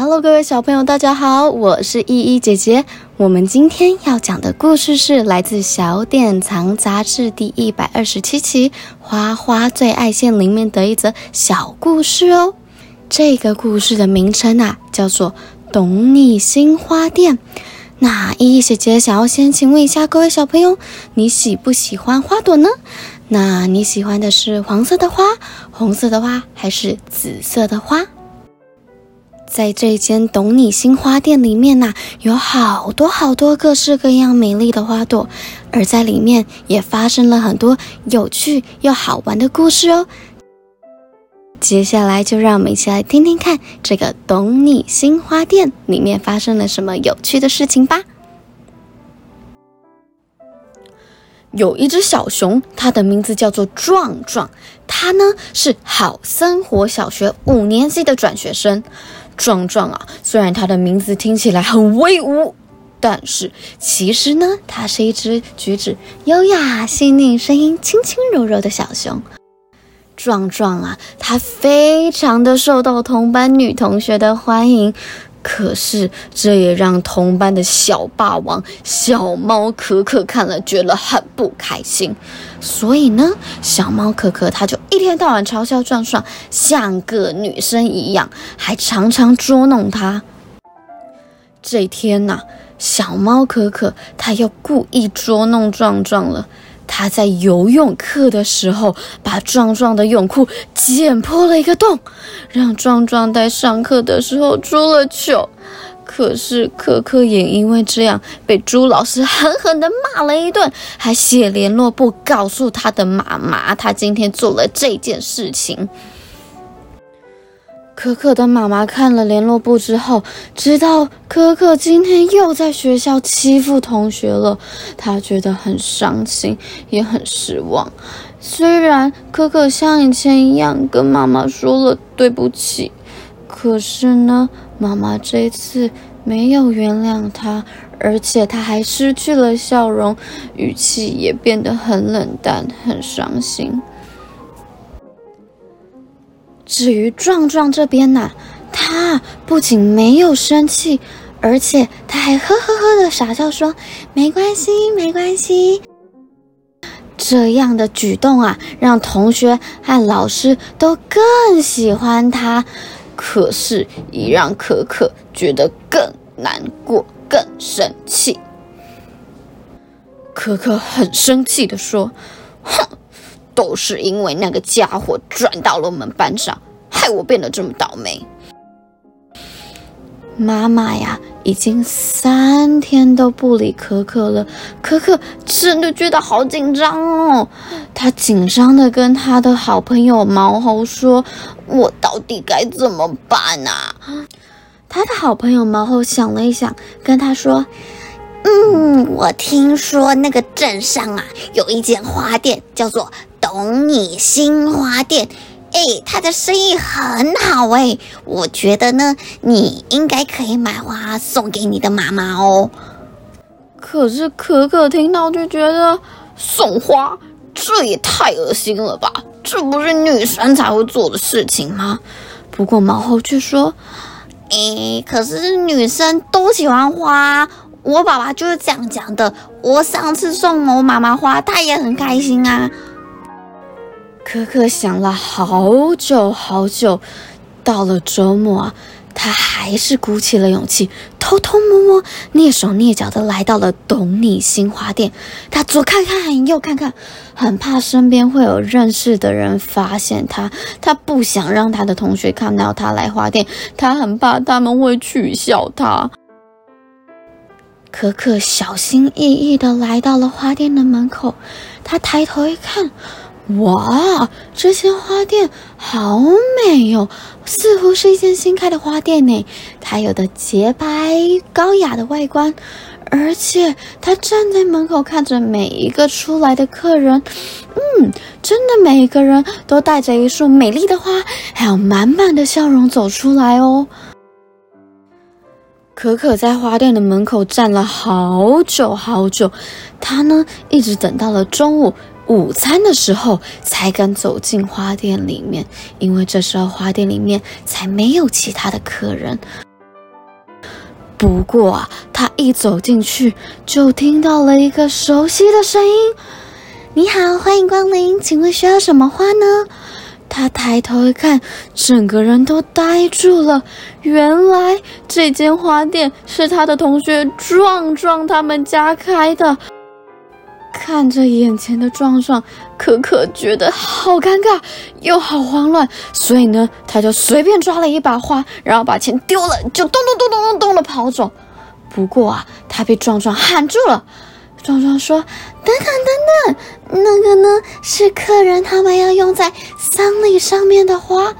Hello，各位小朋友，大家好，我是依依姐姐。我们今天要讲的故事是来自《小典藏杂志》第一百二十七期《花花最爱线》里面的一则小故事哦。这个故事的名称啊，叫做《懂你心花店》。那依依姐姐想要先请问一下各位小朋友，你喜不喜欢花朵呢？那你喜欢的是黄色的花、红色的花，还是紫色的花？在这间懂你心花店里面呐，有好多好多各式各样美丽的花朵，而在里面也发生了很多有趣又好玩的故事哦。接下来就让我们一起来听听看，这个懂你心花店里面发生了什么有趣的事情吧。有一只小熊，它的名字叫做壮壮，它呢是好生活小学五年级的转学生。壮壮啊，虽然它的名字听起来很威武，但是其实呢，它是一只举止优雅、细腻、声音轻轻柔柔的小熊。壮壮啊，它非常的受到同班女同学的欢迎。可是，这也让同班的小霸王小猫可可看了觉得很不开心。所以呢，小猫可可它就一天到晚嘲笑壮壮，像个女生一样，还常常捉弄他。这天呐，小猫可可它又故意捉弄壮壮了。他在游泳课的时候，把壮壮的泳裤剪破了一个洞，让壮壮在上课的时候出了糗。可是可可也因为这样被朱老师狠狠地骂了一顿，还写联络簿告诉他的妈妈，他今天做了这件事情。可可的妈妈看了联络簿之后，知道可可今天又在学校欺负同学了，她觉得很伤心，也很失望。虽然可可像以前一样跟妈妈说了对不起，可是呢，妈妈这次没有原谅她，而且她还失去了笑容，语气也变得很冷淡，很伤心。至于壮壮这边呐，他不仅没有生气，而且他还呵呵呵的傻笑说：“没关系，没关系。”这样的举动啊，让同学和老师都更喜欢他，可是也让可可觉得更难过、更生气。可可很生气的说：“哼！”都是因为那个家伙转到了我们班上，害我变得这么倒霉。妈妈呀，已经三天都不理可可了，可可真的觉得好紧张哦。他紧张的跟他的好朋友毛猴说：“我到底该怎么办啊？”他的好朋友毛猴想了一想，跟他说：“嗯，我听说那个镇上啊，有一间花店，叫做……”懂你心花店，哎，他的生意很好哎，我觉得呢，你应该可以买花送给你的妈妈哦。可是可可听到就觉得送花，这也太恶心了吧？这不是女生才会做的事情吗？不过毛猴却说，哎，可是女生都喜欢花，我爸爸就是这样讲的。我上次送我妈妈花，她也很开心啊。可可想了好久好久，到了周末啊，他还是鼓起了勇气，偷偷摸摸、蹑手蹑脚的来到了懂你新花店。他左看看，右看看，很怕身边会有认识的人发现他。他不想让他的同学看到他来花店，他很怕他们会取笑他。可可小心翼翼地来到了花店的门口，他抬头一看。哇，这间花店好美哟，似乎是一间新开的花店呢。它有的洁白高雅的外观，而且他站在门口看着每一个出来的客人，嗯，真的每一个人都带着一束美丽的花，还有满满的笑容走出来哦。可可在花店的门口站了好久好久，他呢一直等到了中午。午餐的时候才敢走进花店里面，因为这时候花店里面才没有其他的客人。不过啊，他一走进去，就听到了一个熟悉的声音：“你好，欢迎光临，请问需要什么花呢？”他抬头一看，整个人都呆住了。原来这间花店是他的同学壮壮他们家开的。看着眼前的壮壮，可可觉得好尴尬又好慌乱，所以呢，他就随便抓了一把花，然后把钱丢了，就咚咚咚咚咚咚的跑走。不过啊，他被壮壮喊住了。壮壮说：“等等等等，那个呢是客人他们要用在丧礼上面的花。”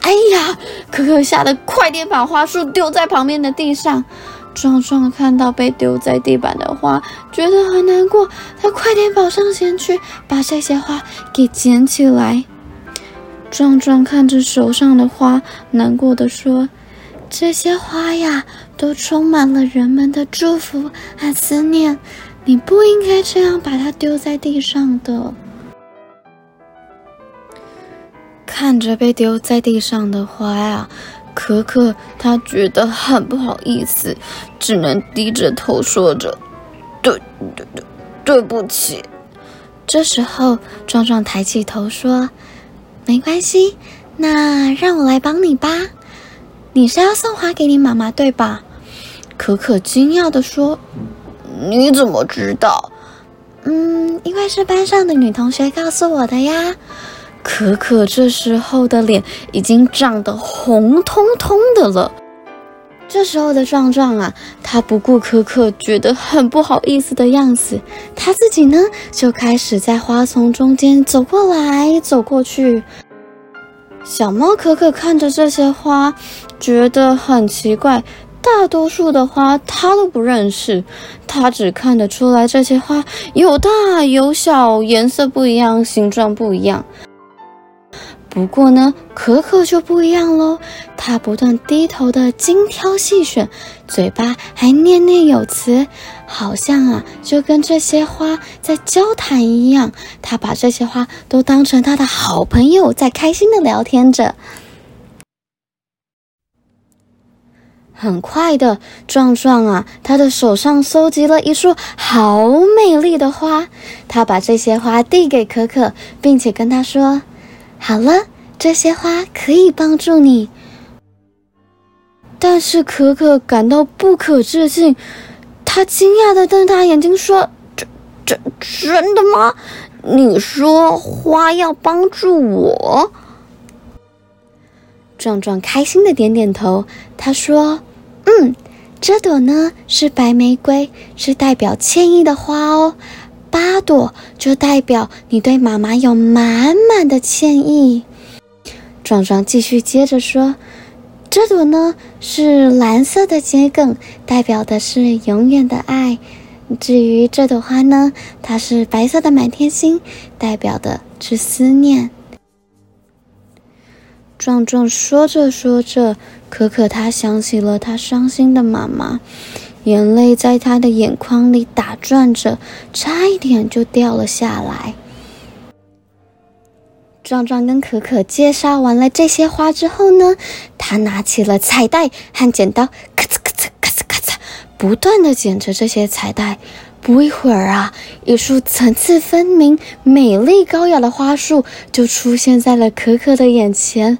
哎呀，可可吓得快点把花束丢在旁边的地上。壮壮看到被丢在地板的花，觉得很难过，他快点跑上前去把这些花给捡起来。壮壮看着手上的花，难过的说。这些花呀，都充满了人们的祝福和思念。你不应该这样把它丢在地上的。看着被丢在地上的花呀，可可他觉得很不好意思，只能低着头说着：“对对对，对不起。”这时候，壮壮抬起头说：“没关系，那让我来帮你吧。”你是要送花给你妈妈对吧？可可惊讶的说：“你怎么知道？”“嗯，因为是班上的女同学告诉我的呀。”可可这时候的脸已经涨得红彤彤的了。这时候的壮壮啊，他不顾可可觉得很不好意思的样子，他自己呢就开始在花丛中间走过来走过去。小猫可可看着这些花，觉得很奇怪。大多数的花它都不认识，它只看得出来这些花有大有小，颜色不一样，形状不一样。不过呢，可可就不一样喽。他不断低头的精挑细选，嘴巴还念念有词，好像啊就跟这些花在交谈一样。他把这些花都当成他的好朋友，在开心的聊天着。很快的，壮壮啊，他的手上搜集了一束好美丽的花，他把这些花递给可可，并且跟他说。好了，这些花可以帮助你。但是可可感到不可置信，他惊讶的瞪大眼睛说：“这、这真的吗？你说花要帮助我？”壮壮开心的点点头，他说：“嗯，这朵呢是白玫瑰，是代表歉意的花哦。”八朵就代表你对妈妈有满满的歉意。壮壮继续接着说：“这朵呢是蓝色的桔梗，代表的是永远的爱。至于这朵花呢，它是白色的满天星，代表的是思念。”壮壮说着说着，可可他想起了他伤心的妈妈。眼泪在他的眼眶里打转着，差一点就掉了下来。壮壮跟可可介绍完了这些花之后呢，他拿起了彩带和剪刀，咔嚓咔嚓咔嚓咔嚓，不断的剪着这些彩带。不一会儿啊，一束层次分明、美丽高雅的花束就出现在了可可的眼前。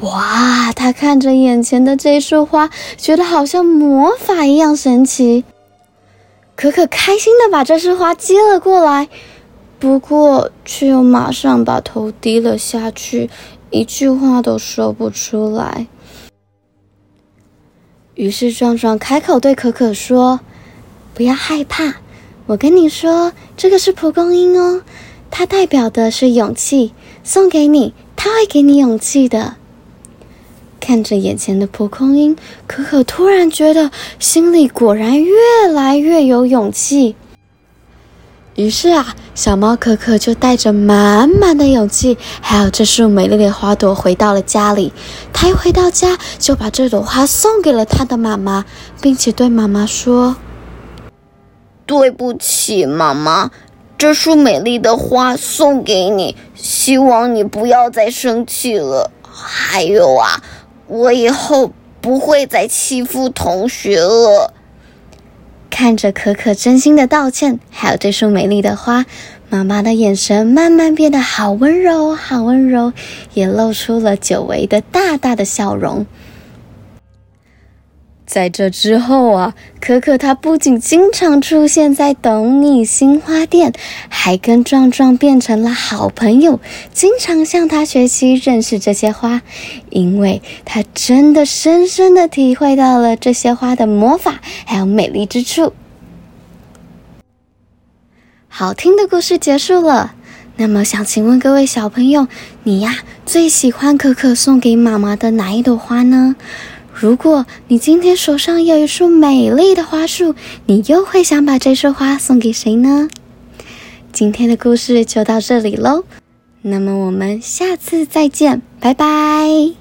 哇！他看着眼前的这束花，觉得好像魔法一样神奇。可可开心的把这束花接了过来，不过却又马上把头低了下去，一句话都说不出来。于是壮壮开口对可可说：“不要害怕，我跟你说，这个是蒲公英哦，它代表的是勇气，送给你，它会给你勇气的。”看着眼前的蒲公英，可可突然觉得心里果然越来越有勇气。于是啊，小猫可可就带着满满的勇气，还有这束美丽的花朵，回到了家里。它一回到家，就把这朵花送给了它的妈妈，并且对妈妈说：“对不起，妈妈，这束美丽的花送给你，希望你不要再生气了。还有啊。”我以后不会再欺负同学了。看着可可真心的道歉，还有这束美丽的花，妈妈的眼神慢慢变得好温柔，好温柔，也露出了久违的大大的笑容。在这之后啊，可可他不仅经常出现在懂你新花店，还跟壮壮变成了好朋友，经常向他学习认识这些花，因为他真的深深的体会到了这些花的魔法还有美丽之处。好听的故事结束了，那么想请问各位小朋友，你呀最喜欢可可送给妈妈的哪一朵花呢？如果你今天手上有一束美丽的花束，你又会想把这束花送给谁呢？今天的故事就到这里喽，那么我们下次再见，拜拜。